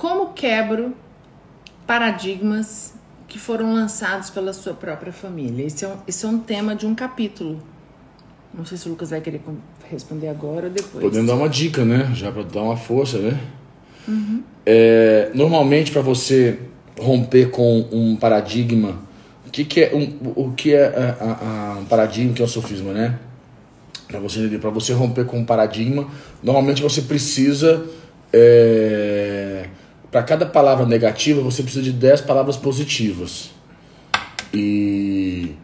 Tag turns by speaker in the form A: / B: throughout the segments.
A: Como quebro paradigmas que foram lançados pela sua própria família? Esse é um, esse é um tema de um capítulo. Não sei se o Lucas vai querer responder agora ou depois.
B: Podendo dar uma dica, né? Já pra dar uma força, né? É, normalmente, para você romper com um paradigma, o que, que é um, o que é a- a- um paradigma, que é um sofisma, né? Para você para você romper com um paradigma, normalmente você precisa é, para cada palavra negativa, você precisa de 10 palavras positivas. E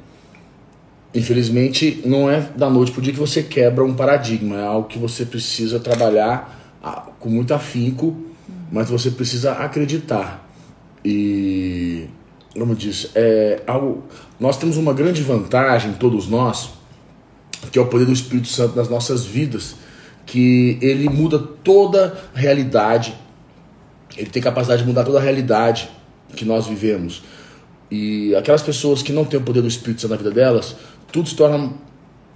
B: infelizmente não é da noite pro dia que você quebra um paradigma, é algo que você precisa trabalhar ah, com muito afinco, mas você precisa acreditar. E como eu disse, é algo, nós temos uma grande vantagem, todos nós, que é o poder do Espírito Santo nas nossas vidas, que ele muda toda a realidade, ele tem capacidade de mudar toda a realidade que nós vivemos. E aquelas pessoas que não têm o poder do Espírito Santo na vida delas, tudo se torna um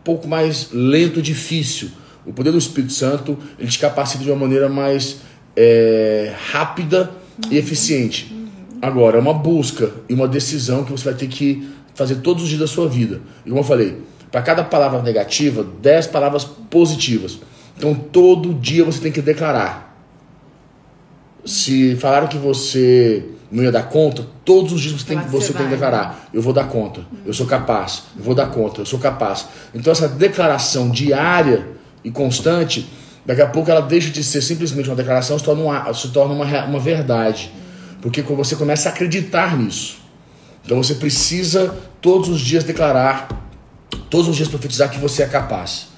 B: pouco mais lento e difícil. O poder do Espírito Santo, ele te capacita de uma maneira mais é, rápida e eficiente. Agora, é uma busca e uma decisão que você vai ter que fazer todos os dias da sua vida. E como eu falei, para cada palavra negativa, 10 palavras positivas. Então, todo dia você tem que declarar. Se falaram que você não ia dar conta, todos os dias você tem,
A: que
B: você
A: você
B: tem que declarar: eu vou dar conta, eu sou capaz, eu vou dar conta, eu sou capaz. Então, essa declaração diária e constante, daqui a pouco ela deixa de ser simplesmente uma declaração, se torna uma, se torna uma, uma verdade. Porque quando você começa a acreditar nisso. Então, você precisa todos os dias declarar, todos os dias profetizar que você é capaz.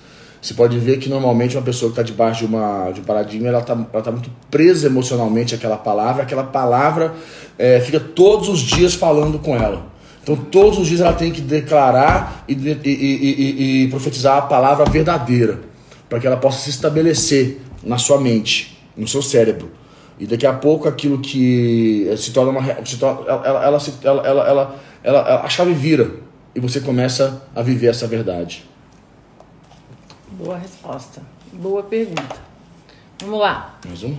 B: Você pode ver que normalmente uma pessoa que está debaixo de, uma, de um paradigma, ela está ela tá muito presa emocionalmente àquela palavra, aquela palavra é, fica todos os dias falando com ela. Então todos os dias ela tem que declarar e, e- e- e- profetizar a palavra verdadeira, para que ela possa se estabelecer na sua mente, no seu cérebro. E daqui a pouco aquilo que eh, se torna uma. Se torna, ela, ela, ela, ela- a chave vira e você começa a viver essa verdade.
A: Boa resposta. Boa pergunta. Vamos lá.
B: Mais uma?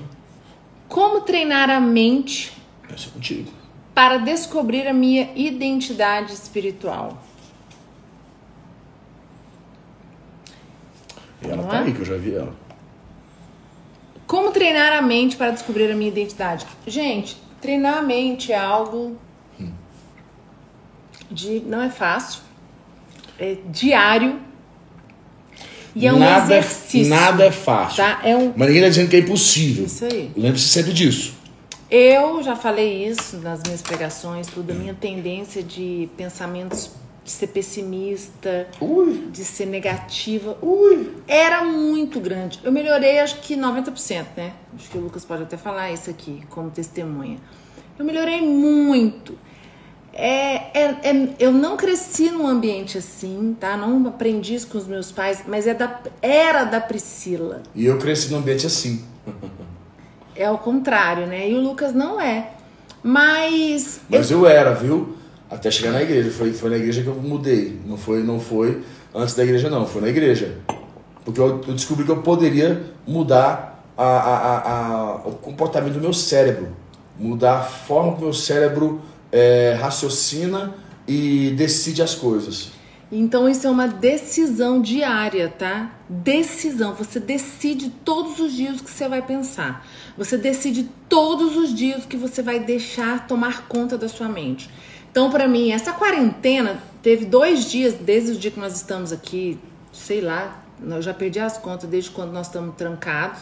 A: Como treinar a mente
B: Essa é contigo.
A: para descobrir a minha identidade espiritual?
B: E ela
A: Vamos
B: tá
A: lá?
B: aí, que eu já vi ela.
A: Como treinar a mente para descobrir a minha identidade? Gente, treinar a mente é algo de não é fácil, é diário e é um
B: nada,
A: exercício.
B: nada é fácil.
A: Tá? É um
B: Mas ninguém tá dizendo que é impossível.
A: isso aí.
B: Lembre-se sempre disso.
A: Eu já falei isso nas minhas pregações, tudo a minha tendência de pensamentos de ser pessimista,
B: Ui,
A: de ser negativa,
B: ui.
A: era muito grande. Eu melhorei acho que 90%, né? Acho que o Lucas pode até falar isso aqui como testemunha. Eu melhorei muito. É, é, é- eu não cresci num ambiente assim, tá? Não aprendi isso com os meus pais, mas é da, era da Priscila.
B: E eu cresci num ambiente assim.
A: É ao contrário, né? E o Lucas não é. Mas,
B: Mas eu era, viu? Até chegar na igreja. Foi, foi na igreja que eu mudei. Não foi, não foi antes da igreja, não. Foi na igreja. Porque eu, eu descobri que eu poderia mudar a, a, a, a- o comportamento do meu cérebro. Mudar a forma que o meu cérebro é, raciocina e decide as coisas.
A: Então isso é uma decisão diária, tá? Decisão. Você decide todos os dias o que você vai pensar. Você decide todos os dias o que você vai deixar tomar conta da sua mente. Então, pra mim, essa quarentena teve dois dias desde o dia que nós estamos aqui, sei lá, eu já perdi as contas desde quando nós estamos trancados.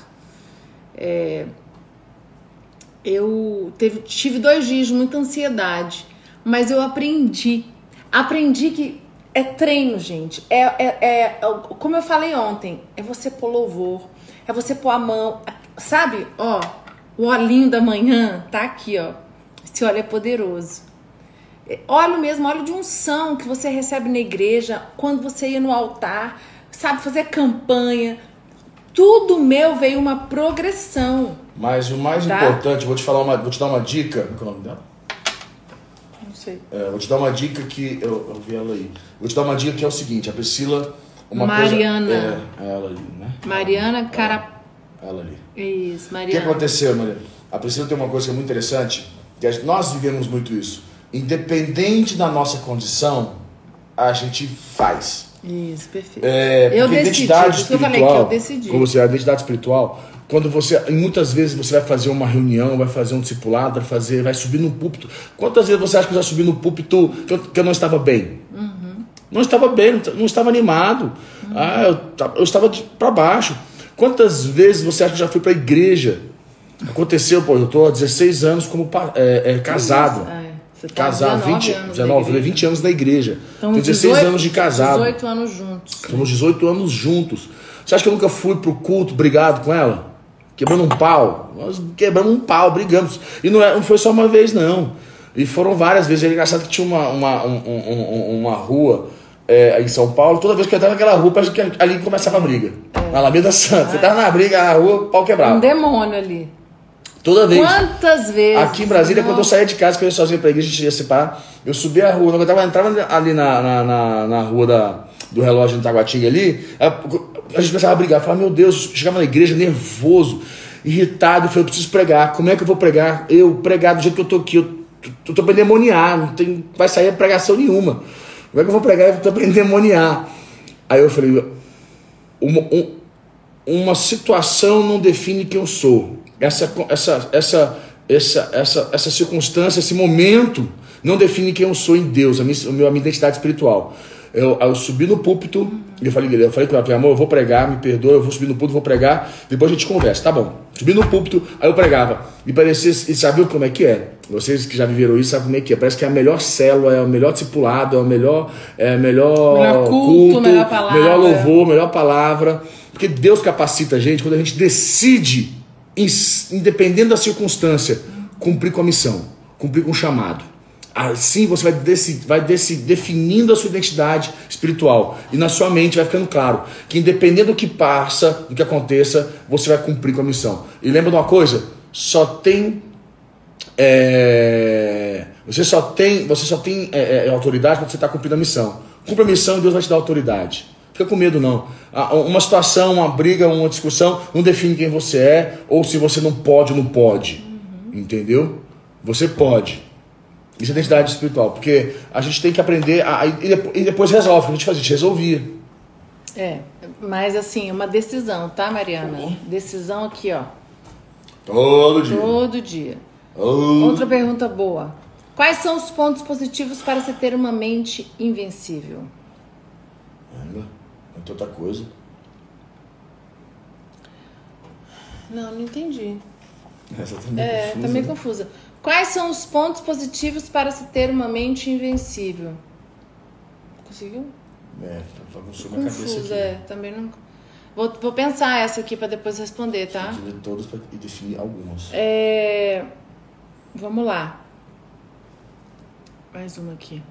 A: Eu teve, tive dois dias de muita ansiedade, mas eu aprendi. Aprendi que é treino, gente. É, é, é- é- como eu falei ontem, é você pôr louvor, é você pôr a mão. Sabe, ó, o olhinho da manhã tá aqui, ó. Esse óleo é poderoso. É Óleo mesmo, óleo de unção que você recebe na igreja, quando você ia no altar, sabe, fazer campanha. Tudo meu veio uma progressão.
B: Mas o mais
A: Tá.
B: importante, vou te falar uma, vou te dar uma dica. Qual é o nome dela?
A: Não sei.
B: É, vou te dar uma dica que eu, eu vi ela aí. Vou te dar uma dica que é o seguinte, a Priscila, uma
A: Mariana.
B: coisa, é, é ela ali, né?
A: Mariana Cara.
B: Ela ali.
A: Isso,
B: O que
A: Mariana.
B: aconteceu, Mariana? A Priscila tem uma coisa que é muito interessante, que nós vivemos muito isso. Independente da nossa condição, a gente faz.
A: Isso, perfeito.
B: É,
A: Eu decidi,
B: identidade
A: isso eu falei que eu decidi.
B: Como você, a identidade espiritual, quando você, muitas vezes você vai fazer uma reunião, vai fazer um discipulado, vai fazer, vai subir no púlpito. Quantas vezes você acha que eu já subi no púlpito que eu, que eu não estava bem?
A: Uhum.
B: Não estava bem, não estava animado. Ah, eu, eu estava para baixo. Quantas vezes você acha que eu já fui para a igreja? Aconteceu, pô, eu estou há 16 anos como é, é, casado.
A: Ah, é. Você tá
B: Casado,
A: 19
B: 20,
A: anos na
B: 19,
A: igreja.
B: 20 anos na igreja.
A: Então,
B: Tenho 16 anos de casado.
A: 18 anos juntos.
B: Estamos 18 anos juntos. Você acha que eu nunca fui pro culto brigado com ela? Quebrando um pau? Nós quebramos um pau, brigamos. E não, é, não foi só uma vez, não. E foram várias vezes. É engraçado que tinha uma, uma, um- um- um- uma rua é, em São Paulo. Toda vez que eu entrava naquela rua, parece que ali começava a briga. Na Alameda Santa. Você tava na briga, na rua, pau
A: Um
B: quebrava.
A: demônio ali.
B: Toda vez.
A: Quantas vezes?
B: Aqui em Brasília, quando eu saía de casa, que eu ia sozinho pra igreja, a gente ia separar, eu subia a rua, eu tava, entrava ali na, na, na, na rua da, do relógio no Taguatinga ali, a, gente começava a brigar, falava, meu Deus, chegava na igreja nervoso, irritado, eu falei, eu preciso pregar, como é que eu vou pregar? Eu pregar do jeito que eu tô aqui, eu tô, tô pra endemoniar, não tem, vai sair pregação nenhuma. Como é que eu vou pregar? Eu tô pra endemoniar. Aí eu falei, uma, um- uma situação não define quem eu sou. Essa, essa, essa, essa, essa, essa circunstância, esse momento, não define quem eu sou em Deus, a minha, a minha identidade espiritual. Eu, eu subi no púlpito e eu falei, eu falei com ela, amor, eu vou pregar, me perdoa, eu vou subir no púlpito, vou pregar, depois a gente conversa, tá bom. Subi no púlpito, aí eu pregava. E parecia, e sabe como é que é? Vocês que já viveram isso sabem como é que é. Parece que é a melhor célula, é o melhor discipulado, é o melhor, é o melhor,
A: Melhor culto, melhor palavra.
B: melhor louvor, melhor palavra. Porque Deus capacita a gente quando a gente decide, independente da circunstância, cumprir com a missão, cumprir com o chamado. Assim você vai, vai definindo a sua identidade espiritual. E na sua mente vai ficando claro que, independente do que passa, do que aconteça, você vai cumprir com a missão. E lembra de uma coisa? Só tem. é, você só tem, você só tem é, é, autoridade quando você está cumprindo a missão. Cumpra a missão e Deus vai te dar autoridade. Fica com medo, não. Ah, Uma situação, uma briga, uma discussão não define quem você é ou se você não pode ou não pode. Entendeu? Você pode. Isso é identidade espiritual. Porque a gente tem que aprender a, e, depois, resolve. A gente faz, a gente resolvia.
A: É, mas assim, uma decisão, tá, Mariana? Decisão aqui, ó.
B: Todo dia.
A: Todo dia.
B: Todo-
A: Outra pergunta boa. Quais são os pontos positivos para se ter uma mente invencível?
B: É tanta coisa.
A: Não, não entendi.
B: Essa também
A: É,
B: confusa,
A: tá meio
B: né?
A: confusa. Quais são os pontos positivos para se ter uma mente invencível? Conseguiu?
B: É, tá bagunçou minha cabeça aqui.
A: É. Também não. Vou, vou pensar essa aqui para depois responder, tá?
B: Ler todas e definir algumas.
A: É... Vamos lá. Mais uma aqui.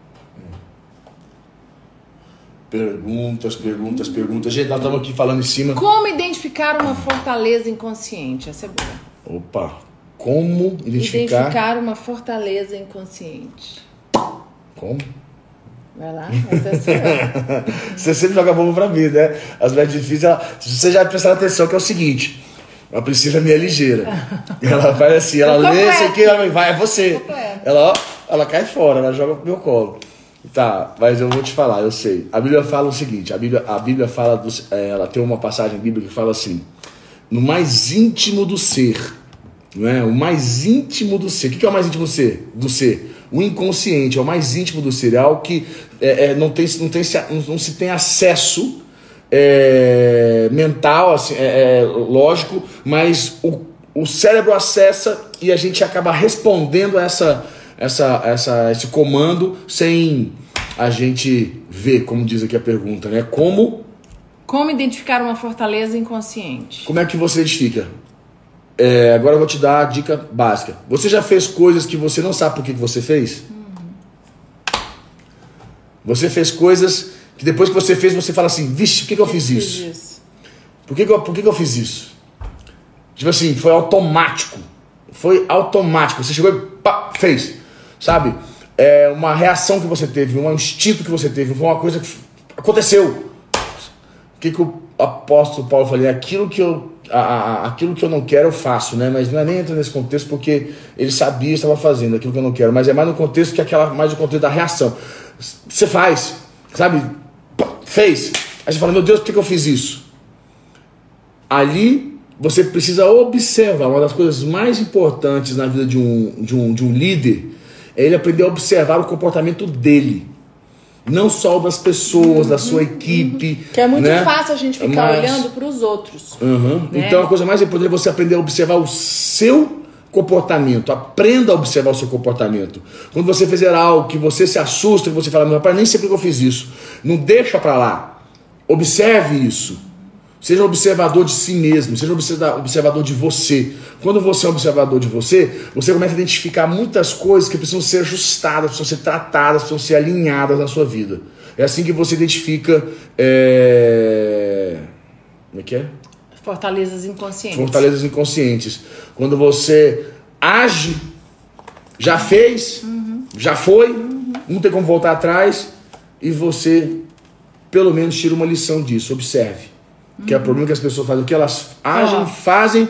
B: Perguntas, perguntas, perguntas. Gente, nós estamos aqui falando em cima.
A: Como identificar uma fortaleza inconsciente? Essa é boa.
B: Opa, como identificar.
A: Identificar uma fortaleza inconsciente.
B: Como?
A: Vai lá, essa é.
B: Você sempre joga bomba pra mim, né? As mais difíceis, ela... você já prestar atenção, que é o seguinte. A Priscila é minha ligeira. Ela faz assim, ela lê isso aqui, ela vai, é você. Ela, ó, ela cai fora, ela joga pro meu colo. Tá, mas eu vou te falar, eu sei. A Bíblia fala o seguinte, a Bíblia, a Bíblia fala, dos, é, ela tem uma passagem bíblica que fala assim, no mais íntimo do ser, não é? O mais íntimo do ser. O que é o mais íntimo do ser? Do ser? O inconsciente é o mais íntimo do ser. É algo que é, é, não, tem, não, tem, não se tem acesso é, mental, assim, é, é, lógico, mas o, o cérebro acessa e a gente acaba respondendo a essa, essa, essa, esse comando sem a gente ver, como diz aqui a pergunta, né? Como
A: Como identificar uma fortaleza inconsciente?
B: como é que você identifica? É, agora eu vou te dar a dica básica. Você já fez coisas que você não sabe por que que você fez? Você fez coisas que depois que você fez, você fala assim, vixe, por que, que eu fiz isso?
A: isso.
B: Por que, que, eu, por que, que eu fiz isso? Tipo assim, foi automático. Foi automático. Você chegou e pá, fez. Sabe? É uma reação que você teve, um instinto que você teve, foi uma coisa que aconteceu. O que, que o apóstolo Paulo falou? É aquilo que eu. a, a, aquilo que eu não quero eu faço, né? Mas não é nem entra nesse contexto porque ele sabia estava fazendo aquilo que eu não quero, mas é mais no contexto que aquela mais no contexto da reação. Você faz, sabe? Fez. Aí você fala, meu Deus, por que, que eu fiz isso? Ali você precisa observar. Uma das coisas mais importantes na vida de um, de um, de um líder ele aprender a observar o comportamento dele não só das pessoas, da sua equipe.
A: Que é muito
B: né?
A: fácil a gente ficar Mas... olhando para os outros.
B: Uhum. Né? Então a coisa mais importante é você aprender a observar o seu comportamento. Aprenda a observar o seu comportamento. Quando você fizer algo que você se assusta, que você fala, meu pai, nem sei porque eu fiz isso. Não deixa para lá. Observe isso. Seja observador de si mesmo, seja observador de você. Quando você é observador de você, você começa a identificar muitas coisas que precisam ser ajustadas, precisam ser tratadas, precisam ser alinhadas na sua vida. É assim que você identifica. É... Como é que é?
A: Fortalezas inconscientes.
B: Fortalezas inconscientes. Quando você age, já fez, uhum. já foi, uhum. não tem como voltar atrás, e você, pelo menos, tira uma lição disso. Observe. Que é o problema que as pessoas fazem. O que elas agem, fazem,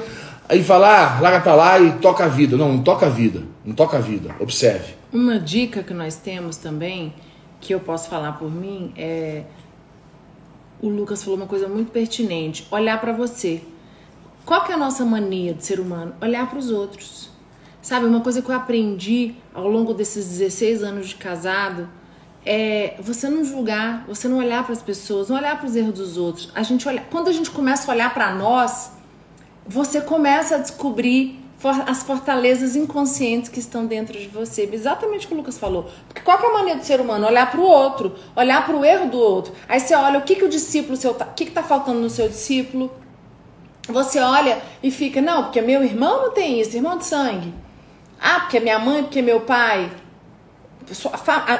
B: aí falar, ah, larga pra lá e toca a vida. Não, não toca a vida. Não toca a vida. Observe.
A: Uma dica que nós temos também, que eu posso falar por mim, é. O Lucas falou uma coisa muito pertinente: olhar para você. Qual que é a nossa mania de ser humano? Olhar para os outros. Sabe, uma coisa que eu aprendi ao longo desses 16 anos de casado é você não julgar, você não olhar para as pessoas, não olhar para os erros dos outros. A gente olha, quando a gente começa a olhar para nós, você começa a descobrir as fortalezas inconscientes que estão dentro de você. Exatamente o que o Lucas falou. Porque qual é a maneira do ser humano? Olhar para o outro, olhar para o erro do outro. Aí você olha o que, que o discípulo seu tá, o que está faltando no seu discípulo. Você olha e fica, não, porque meu irmão não tem isso, irmão de sangue. Ah, porque minha mãe, porque meu pai.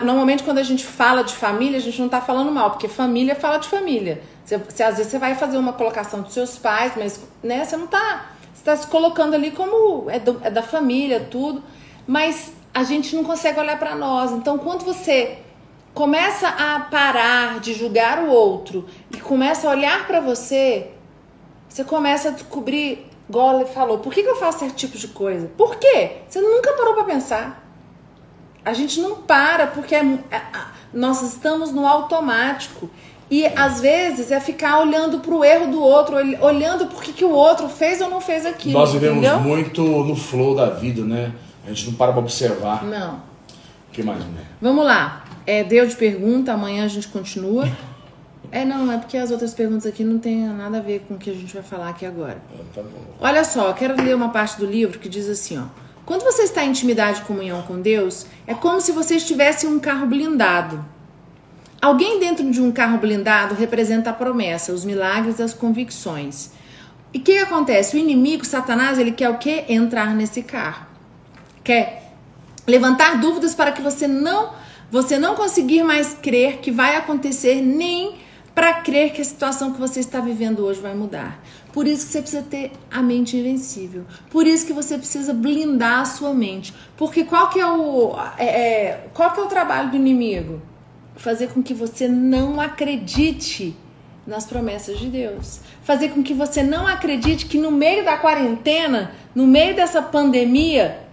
A: Normalmente, quando a gente fala de família, a gente não está falando mal, porque família fala de família. Você, você, às vezes você vai fazer uma colocação dos seus pais, mas né, você não está. Você está se colocando ali como é, do, é da família, tudo. Mas a gente não consegue olhar para nós. Então, quando você começa a parar de julgar o outro e começa a olhar para você, você começa a descobrir, ele falou, por que, que eu faço certo tipo de coisa? Por quê? Você nunca parou para pensar. A gente não para porque é, é, nós estamos no automático. E às vezes é ficar olhando para o erro do outro, olhando por que, que o outro fez ou não fez aquilo.
B: Nós vivemos entendeu? muito no flow da vida, né? A gente não para para observar.
A: Não.
B: O que mais, né?
A: Vamos lá. É, deu de pergunta, amanhã a gente continua. É, não, é porque as outras perguntas aqui não tem nada a ver com o que a gente vai falar aqui agora.
B: Ah, tá
A: Olha só, eu quero ler uma parte do livro que diz assim, ó. Quando você está em intimidade e comunhão com Deus, é como se você estivesse em um carro blindado. Alguém dentro de um carro blindado representa a promessa, os milagres as convicções. E o que, que acontece? O inimigo, Satanás, ele quer o quê? Entrar nesse carro. Quer levantar dúvidas para que você não você não conseguir mais crer que vai acontecer nem para crer que a situação que você está vivendo hoje vai mudar. Por isso que você precisa ter a mente invencível. Por isso que você precisa blindar a sua mente. Porque qual que é o, é, é, qual que é o trabalho do inimigo? Fazer com que você não acredite nas promessas de Deus. Fazer com que você não acredite que no meio da quarentena, no meio dessa pandemia,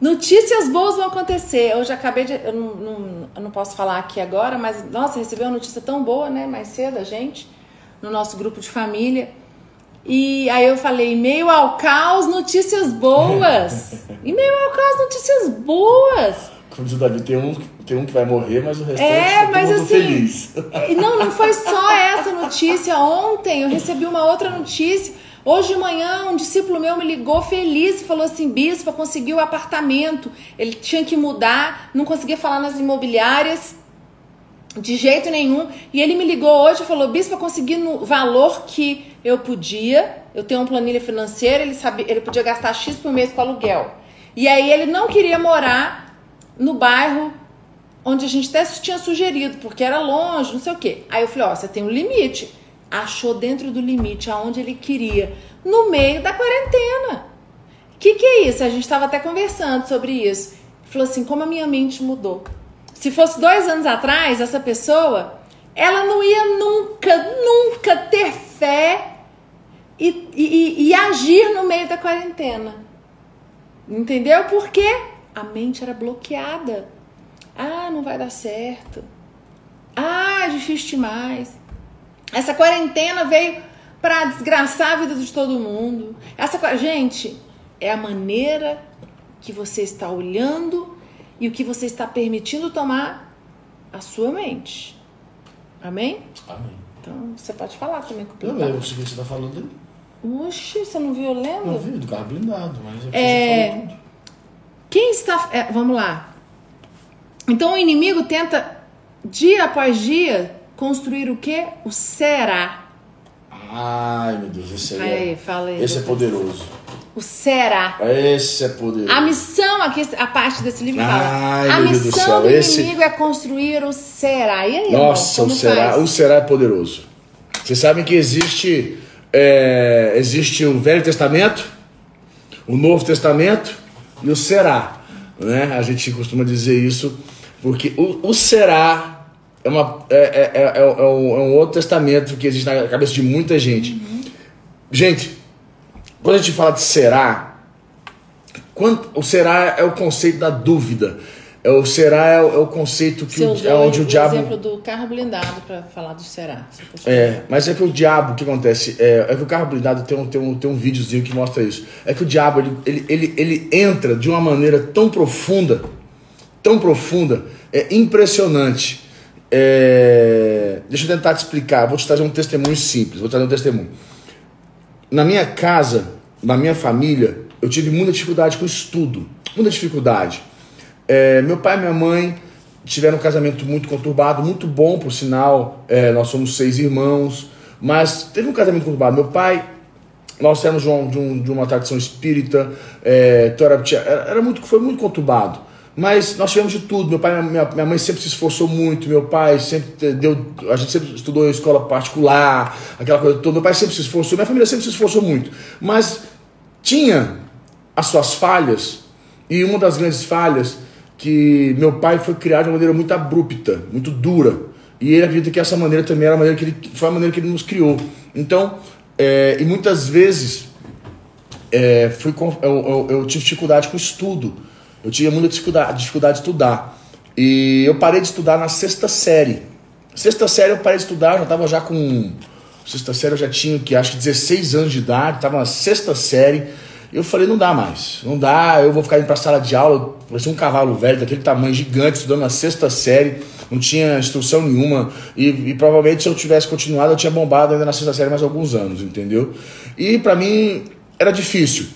A: notícias boas vão acontecer. Eu já acabei de. Eu não, não, eu não posso falar aqui agora, mas nossa, recebeu uma notícia tão boa, né? Mais cedo a gente, no nosso grupo de família e aí eu falei, meio ao caos, notícias boas. e meio ao caos, notícias boas.
B: Como diz o Davi, tem um, tem um que vai morrer, mas o restante
A: é,
B: tá
A: mas
B: assim, feliz.
A: Não, não foi só essa notícia. Ontem eu recebi uma outra notícia. Hoje de manhã, um discípulo meu me ligou feliz e falou assim: Bispa, conseguiu o apartamento. Ele tinha que mudar, não conseguia falar nas imobiliárias de jeito nenhum. E ele me ligou hoje e falou: Bispa, consegui no valor que eu podia, eu tenho uma planilha financeira, ele sabia, ele podia gastar X por mês com aluguel. E aí ele não queria morar no bairro onde a gente até tinha sugerido, porque era longe, não sei o quê. Aí eu falei, ó, você tem um limite. Achou dentro do limite aonde ele queria, no meio da quarentena. O que, que é isso? A gente estava até conversando sobre isso. Falou assim, como a minha mente mudou. Se fosse dois anos atrás, essa pessoa, ela não ia nunca, nunca ter fé e, e, e agir no meio da quarentena. Entendeu? Porque a mente era bloqueada. Ah, não vai dar certo. Ah, é difícil demais. Essa quarentena veio para desgraçar a vida de todo mundo. Essa gente é a maneira que você está olhando e o que você está permitindo tomar a sua mente. Amém?
B: Amém.
A: Então você pode falar também com o
B: Eu lembro o que você está falando.
A: Oxi, você não viu eu lendo?
B: Não vi, do carro blindado, mas é que
A: É.
B: tudo.
A: Quem está. é, vamos lá. Então o inimigo tenta, dia após dia, construir o quê? O será.
B: Ai, meu Deus, esse aí
A: Aí,
B: é,
A: fala aí.
B: esse é poderoso.
A: O será.
B: Esse é poderoso.
A: A missão, aqui, a parte desse livro fala.
B: Ai,
A: a
B: Deus do
A: missão
B: céu,
A: do
B: esse-
A: inimigo é construir o será. E aí,
B: Nossa,
A: irmão,
B: o será,
A: faz?
B: o será é poderoso. Vocês sabem que existe é, existe o Velho Testamento, o Novo Testamento e o será, né? A gente costuma dizer isso porque o, o será é, uma, é, é, é, é um, é um outro testamento que existe na cabeça de muita gente. Gente, quando a gente fala de será, quando, o será é o conceito da dúvida. É o será é o, é o conceito que o, é onde o, diabo
A: exemplo do carro blindado para falar do será.
B: É, mas é que o diabo, o que acontece? É, é que o carro blindado tem um, tem, um, tem um videozinho que mostra isso. É que o diabo, ele, ele, ele, ele entra de uma maneira tão profunda, tão profunda, é impressionante. É, deixa eu tentar te explicar, vou te trazer um testemunho simples, vou trazer um testemunho. Na minha casa, na minha família, eu tive muita dificuldade com estudo, muita dificuldade. É, meu pai e minha mãe tiveram um casamento muito conturbado, muito bom, por sinal. É, nós somos seis irmãos, mas teve um casamento conturbado. Meu pai, nós éramos de, um- de um- uma tradição espírita, é, então era muito, foi muito conturbado. Mas nós tivemos de tudo. Meu pai, minha, minha mãe sempre se esforçou muito. Meu pai sempre deu, a gente sempre estudou em escola particular, aquela coisa toda. Meu pai sempre se esforçou, minha família sempre se esforçou muito. Mas tinha as suas falhas e uma das grandes falhas que meu pai foi criado de uma maneira muito abrupta, muito dura. E ele acredita que essa maneira também era a maneira que ele, foi a maneira que ele nos criou. Então, é, e muitas vezes é, fui, com- eu, eu- eu tive dificuldade com o estudo. Eu tinha muita dificuldade, dificuldade de estudar. E eu parei de estudar na sexta série. Sexta série eu parei de estudar, já estava já com. Sexta série eu já tinha, que acho que 16 anos de idade, estava na sexta série. Eu falei, não dá mais, não dá, eu vou ficar indo pra sala de aula, parecia um cavalo velho, daquele tamanho gigante, estudando na sexta série, não tinha instrução nenhuma, e, e provavelmente se eu tivesse continuado, eu tinha bombado ainda na sexta série mais alguns anos, entendeu? E pra mim era difícil.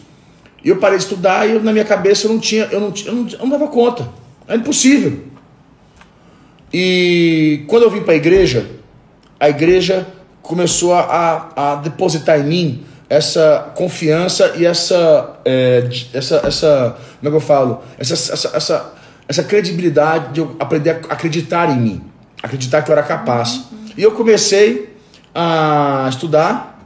B: E eu parei de estudar e eu, na minha cabeça eu não tinha, eu não, eu não, eu não dava conta. Era impossível. E quando eu vim para a igreja, a igreja começou a, a, a depositar em mim essa confiança e essa, é, essa, essa como é que eu falo? Essa, essa, essa, essa credibilidade de eu aprender a acreditar em mim, acreditar que eu era capaz. E eu comecei a estudar,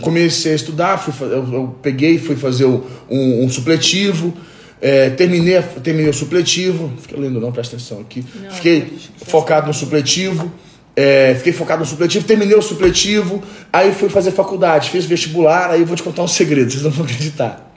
B: comecei a estudar, fui, eu, eu peguei e fui fazer um, um supletivo, é, terminei, terminei o supletivo, fiquei lendo não, presta atenção aqui,
A: Não,
B: fiquei focado no supletivo, é, fiquei focado no supletivo, terminei o supletivo, aí fui fazer faculdade, fiz vestibular, aí eu vou te contar um segredo, vocês não vão acreditar.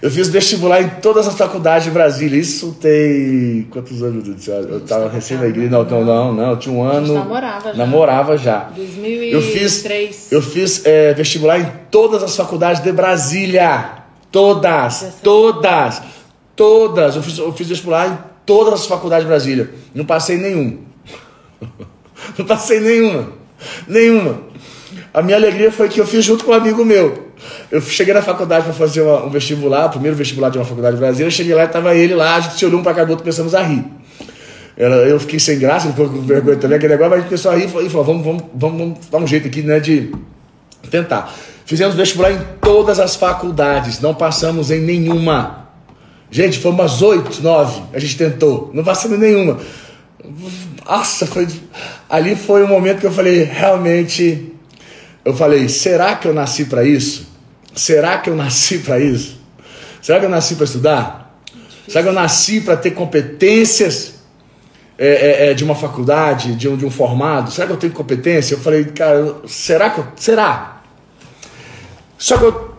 B: Eu fiz vestibular em todas as faculdades de Brasília. Isso tem. Quantos anos? Eu tava recém na igreja. Não, não, não, não. Eu tinha um ano.
A: namorava já.
B: Namorava já.
A: 2003.
B: Eu fiz, eu fiz é, vestibular em todas as faculdades de Brasília. Todas, todas, todas. Eu fiz, eu fiz vestibular em todas as faculdades de Brasília. Não passei nenhum. Não passei nenhuma. Nenhuma. A minha alegria foi que eu fiz junto com um amigo meu. Eu cheguei na faculdade para fazer uma- um vestibular, primeiro vestibular de uma faculdade de Brasília. Eu cheguei lá e tava ele lá, a gente se olhou um para cada outro e começamos a rir. Eu fiquei sem graça, depois com vergonha também, aquele negócio, mas a gente começou a rir e falou, vamos, vamos, vamos, vamos dar um jeito aqui, né, de tentar. Fizemos vestibular em todas as faculdades, não passamos em nenhuma. Gente, foi umas oito, nove, a gente tentou, não passamos em nenhuma. Nossa, foi. Ali foi o momento que eu falei, realmente. Eu falei, será que eu nasci para isso? Será que eu nasci para isso? Será que eu nasci para estudar? Será que eu nasci para ter competências é, é, é, de uma faculdade, de um, de um formado? Será que eu tenho competência? Eu falei, cara, será que eu. Será? Só que eu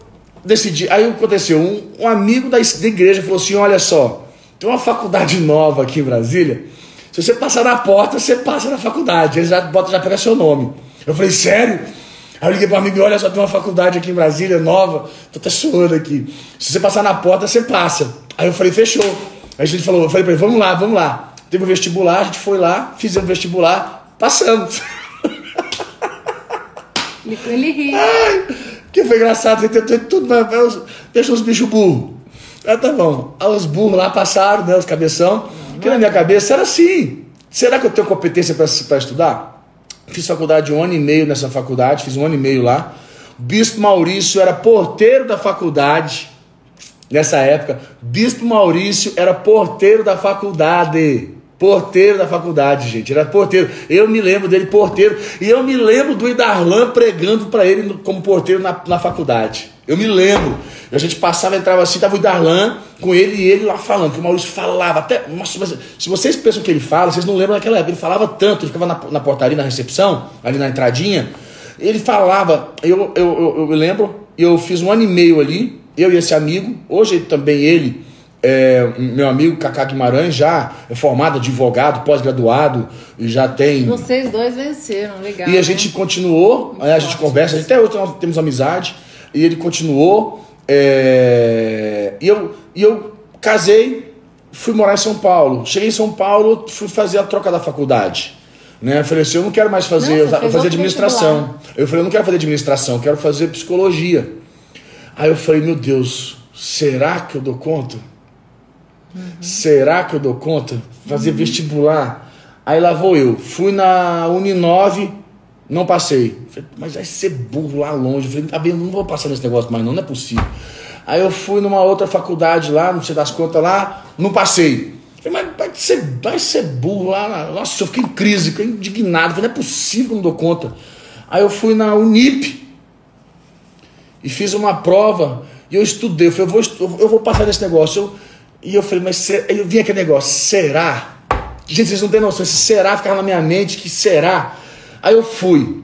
B: decidi. Aí aconteceu, um, um amigo da, da igreja falou assim: olha só, tem uma faculdade nova aqui em Brasília. Se você passar na porta, você passa na faculdade. Eles já botam, já pega seu nome. Eu falei, sério? Aí eu liguei para um amigo, olha só, tem uma faculdade aqui em Brasília, nova, tô até suando aqui. Se você passar na porta, você passa. Aí eu falei, fechou. Aí a gente falou, eu falei para ele, vamos lá, vamos lá. Teve um vestibular, a gente foi lá, fizemos vestibular, passamos.
A: Ele, ele ri.
B: Ai, que foi engraçado, você tentou tudo, mas deixa os bichos burros. Ah, tá bom. Aí os burros lá passaram, né, os cabeção. Que na minha cabeça era assim. Será que eu tenho competência para estudar? Fiz faculdade um ano e meio nessa faculdade, fiz um ano e meio lá. Bispo Maurício era porteiro da faculdade nessa época. Bispo Maurício era porteiro da faculdade. Porteiro da faculdade, gente. Era porteiro. Eu me lembro dele, porteiro. E eu me lembro do Idarlan pregando para ele como porteiro na, na faculdade. Eu me lembro. A gente passava, entrava assim, tava o Idarlan com ele e ele lá falando. Que o Maurício falava até. Nossa, mas se vocês pensam que ele fala, vocês não lembram daquela época. Ele falava tanto, ele ficava na, na portaria, na recepção, ali na entradinha. Ele falava. Eu, eu, eu, eu lembro, eu fiz um ano e meio ali, eu e esse amigo. Hoje também ele é, meu amigo Cacá Guimarães já é formado advogado, pós-graduado, e já tem.
A: Vocês dois venceram, legal.
B: E a né? gente continuou, Muito a gente forte, conversa, até hoje nós temos amizade, e ele continuou. É, e, eu, e eu casei, fui morar em São Paulo. Cheguei em São Paulo, fui fazer a troca da faculdade. Né? Eu falei assim, eu não quero mais fazer, Nossa, eu fazer administração. Eu falei, eu não quero fazer administração, eu quero fazer psicologia. Aí eu falei, meu Deus, será que eu dou conta? Uhum. Será que eu dou conta? Fazer uhum. vestibular. Aí lá vou eu. Fui na Uninove, não passei. Falei, mas vai ser burro lá longe. Falei, tá? Não vou passar nesse negócio mais, não, não é possível. Aí eu fui numa outra faculdade lá, não sei das contas lá, não passei. Falei, mas vai ser, vai ser burro lá. Nossa, eu fiquei em crise, fiquei indignado. Falei, não é possível não dou conta. Aí eu fui na Unip e fiz uma prova e eu estudei. Eu falei, eu vou, eu vou passar nesse negócio. Eu, e eu falei, mas eu vi aquele negócio, será? Gente, vocês não têm noção, esse será ficava na minha mente, que será? Aí eu fui.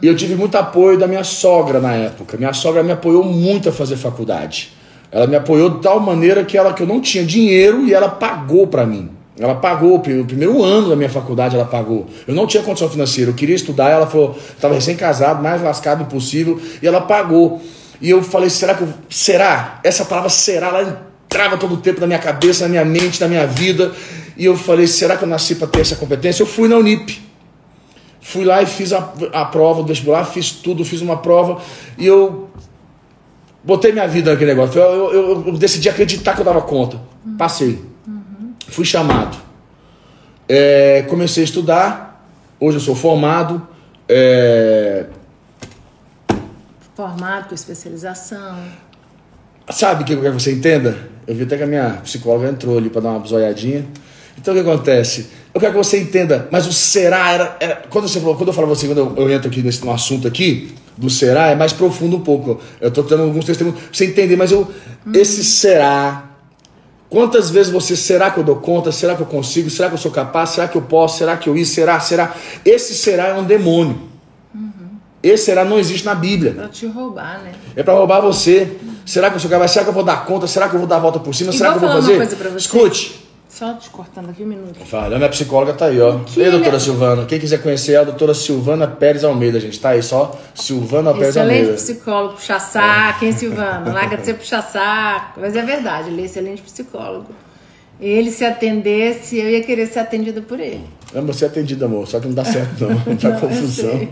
B: E eu tive muito apoio da minha sogra na época. Minha sogra me apoiou muito a fazer faculdade. Ela me apoiou de tal maneira que ela que eu não tinha dinheiro e ela pagou para mim. Ela pagou, o primeiro ano da minha faculdade ela pagou. Eu não tinha condição financeira, eu queria estudar, ela falou, estava recém-casado, mais lascado impossível, e ela pagou. E eu falei, será que eu. Será? Essa palavra será, ela trava todo o tempo na minha cabeça, na minha mente, na minha vida. E eu falei, será que eu nasci para ter essa competência? Eu fui na Unip. Fui lá e fiz a, a prova do vestibular, fiz tudo, fiz uma prova. E eu botei minha vida naquele negócio. Eu, eu, eu decidi acreditar que eu dava conta. Passei. Uhum. Fui chamado. É, comecei a estudar. Hoje eu sou formado. É...
A: Formado com especialização.
B: Sabe o que eu quero que você entenda? Eu vi até que a minha psicóloga entrou ali para dar uma zoiadinha. Então o que acontece? Eu quero que você entenda, mas o será era. era quando, você falou, quando eu falo você, quando eu, eu entro aqui nesse no assunto aqui, do será, é mais profundo um pouco. Eu estou tendo alguns testemunhos para você entender, mas eu. Hum. Esse será. Quantas vezes você será que eu dou conta? Será que eu consigo? Será que eu sou capaz? Será que eu posso? Será que eu isso? Será? Será? Esse será é um demônio. Uhum. Esse será não existe na Bíblia.
A: Para te roubar, né?
B: É para roubar você. Será que eu sou capaz? Será que eu vou dar conta? Será que eu vou dar a volta por cima?
A: E
B: Será que eu vou
A: fazer? Uma coisa pra você.
B: Escute.
A: Só te cortando aqui um minuto.
B: Fala, a minha psicóloga tá aí, ó. Que Ei, doutora Silvana. Quem quiser conhecer é a doutora Silvana Pérez Almeida, gente. Tá aí só Silvana Pérez
A: excelente
B: Almeida.
A: Excelente psicólogo, puxa saco, hein, Silvana? Larga de ser puxa saco. Mas é verdade, ele é excelente psicólogo. Ele se atendesse, eu ia querer ser atendida por ele.
B: Não, você é atendida, amor, só que não dá certo, não. Dá confusão.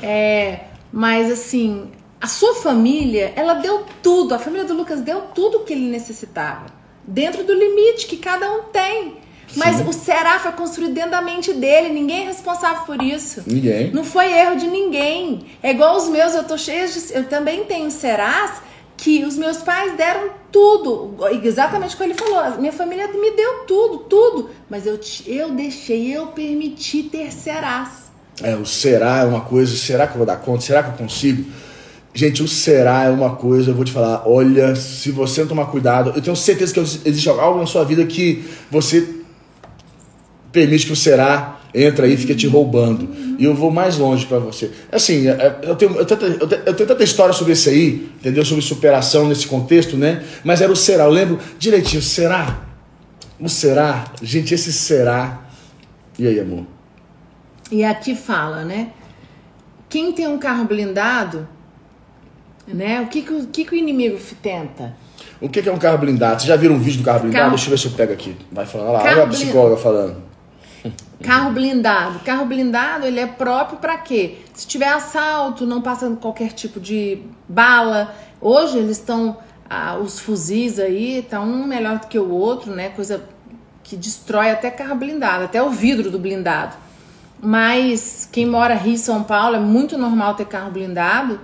A: É, mas assim, a sua família, ela deu tudo, a família do Lucas deu tudo o que ele necessitava, dentro do limite que cada um tem. Mas Sim. o Será foi construído dentro da mente dele, ninguém é responsável por isso.
B: Ninguém.
A: Não foi erro de ninguém. É igual os meus, eu tô cheia de. Eu também tenho Serás que os meus pais deram tudo, exatamente o que ele falou. Minha família me deu tudo, tudo. Mas eu, eu deixei, eu permiti ter Serás.
B: É, o será é uma coisa, será que eu vou dar conta? Será que eu consigo? Gente, o será é uma coisa, eu vou te falar, olha, se você não tomar cuidado, eu tenho certeza que existe algo na sua vida que você permite que o será entra aí e fica te roubando. E eu vou mais longe para você. Assim, é, é, eu tenho, eu, tenho, eu, tenho, eu tenho tanta história sobre isso aí, entendeu? Sobre superação nesse contexto, né? Mas era o será. Eu lembro direitinho, será? O será? Gente, esse será. E aí, amor?
A: E aqui fala, né? Quem tem um carro blindado, né? O que, que, o, que, que o inimigo tenta?
B: O que, que é um carro blindado? Vocês já viram um vídeo do carro blindado? Carro... Deixa eu ver se eu pego aqui. Vai falar lá. Olha a psicóloga falando.
A: Carro blindado. Carro blindado, ele é próprio para quê? Se tiver assalto, não passa qualquer tipo de bala. Hoje eles estão ah, os fuzis aí, tá um melhor do que o outro, né? Coisa que destrói até carro blindado, até o vidro do blindado. Mas quem mora Rio São Paulo é muito normal ter carro blindado.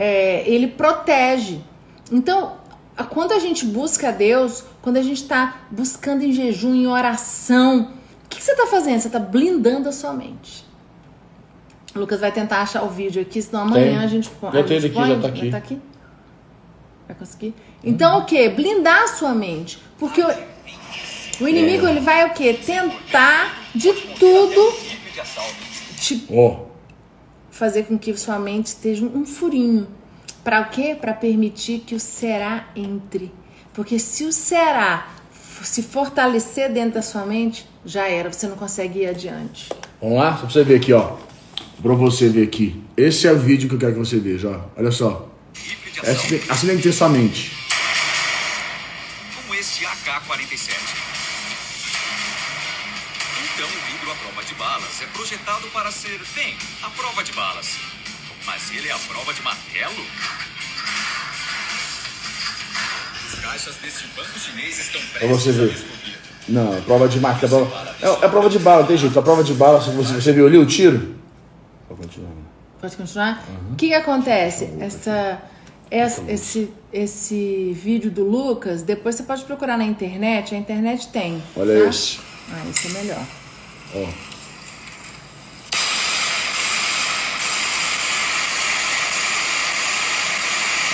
A: É, ele protege. Então, quando a gente busca Deus, quando a gente está buscando em jejum, em oração, o que, que você está fazendo? Você está blindando a sua mente. O Lucas vai tentar achar o vídeo aqui, senão amanhã
B: Tem.
A: a gente põe.
B: Já tem ele aqui, já tá aqui.
A: Vai, tá aqui? vai conseguir? Então o que? Blindar a sua mente. Porque o, o inimigo
B: É.
A: ele vai o quê? Tentar de tudo te
B: Ó,
A: fazer com que sua mente esteja um furinho. Para o quê? Para permitir que o será entre. Porque se o será se fortalecer dentro da sua mente, já era, você não consegue ir adiante.
B: vamos lá? Só pra você ver aqui, ó. Pra você ver aqui. Esse é o vídeo que eu quero que você veja, ó. Olha só. Assim, tem que ter sua mente.
C: Para ser, bem, a prova de balas. Mas ele é a prova de martelo? Os caixas deste banco chinês estão prestes a explodir.
B: Não, é prova de marca. É, prova- é, é prova de bala, tem jeito. A prova de bala, se você, você viu ali o tiro? Pode continuar.
A: Pode continuar? O que, que acontece? Essa, essa- esse, esse vídeo do Lucas, depois você pode procurar na internet, a internet tem.
B: Olha
A: tá?
B: esse.
A: Ah, esse é melhor.
B: Ó.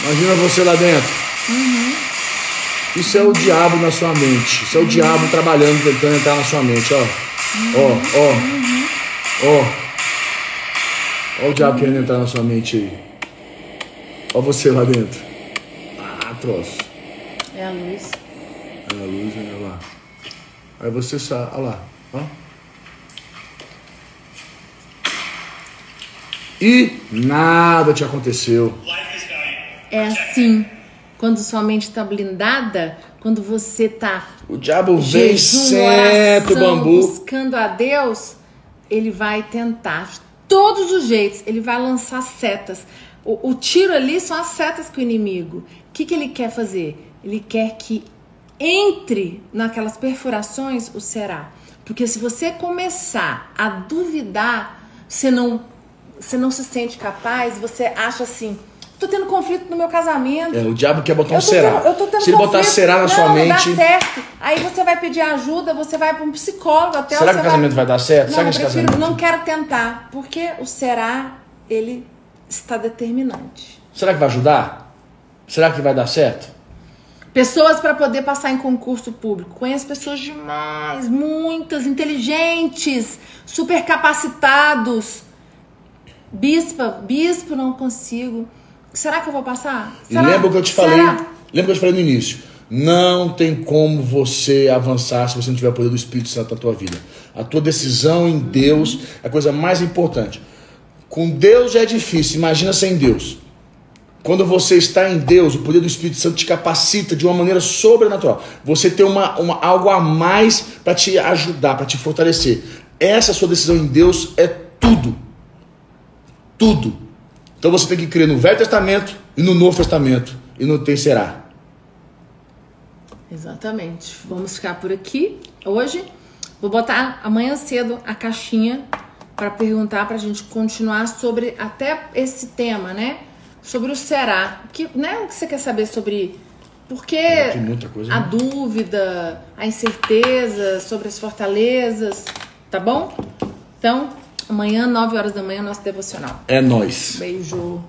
B: Imagina você lá dentro. Isso é o diabo na sua mente. Isso é o diabo trabalhando, tentando entrar na sua mente, ó. Ó, ó. Ó. Ó o diabo querendo entrar na sua mente aí. Ó você lá dentro. Ah, troço.
A: É a luz.
B: Olha a luz, olha lá. Aí você sai, olha lá, ó. E nada te aconteceu.
A: É assim. Quando sua mente está blindada, quando você está
B: O diabo vem senta o bambu.
A: buscando a Deus, ele vai tentar de todos os jeitos, ele vai lançar setas. O, o tiro ali são as setas para o inimigo. O que, que ele quer fazer? Ele quer que entre naquelas perfurações o será. Porque se você começar a duvidar, você não, você não se sente capaz, você acha assim, tô tendo conflito no meu casamento.
B: É, o diabo quer botar um
A: Eu
B: será.
A: tendo- eu tô tendo
B: Se ele botar
A: conflito.
B: será na
A: não,
B: sua
A: não
B: mente.
A: dá certo. Aí você vai pedir ajuda, você vai para um psicólogo até
B: Será que o casamento vai dar certo?
A: Não,
B: Será
A: eu
B: que esse
A: prefiro,
B: casamento-
A: não quero tentar, porque o será ele está determinante.
B: Será que vai ajudar? Será que vai dar certo?
A: Pessoas para poder passar em concurso público. Conheço pessoas demais, muitas, inteligentes, super capacitados. Bispa, bispo, não consigo. Será que eu vou passar? Será?
B: lembra o que eu te falei?
A: Será?
B: Lembra que eu te falei no início? Não tem como você avançar se você não tiver o poder do Espírito Santo na tua vida. A tua decisão em Deus é a coisa mais importante. Com Deus é difícil, imagina sem Deus. Quando você está em Deus, o poder do Espírito Santo te capacita de uma maneira sobrenatural. Você tem uma, uma, algo a mais para te ajudar, para te fortalecer. Essa sua decisão em Deus é tudo. Tudo. Então você tem que crer no Velho Testamento e no Novo Testamento. E não tem será.
A: Exatamente. Vamos ficar por aqui hoje. Vou botar amanhã cedo a caixinha para perguntar para a gente continuar sobre até esse tema, né? Sobre o será. Que, né? O que você quer saber sobre por que
B: Tem muita coisa,
A: a
B: né?
A: dúvida, a incerteza sobre as fortalezas, tá bom? Então, amanhã, 9 horas da manhã, nosso devocional.
B: É nós.
A: Beijo.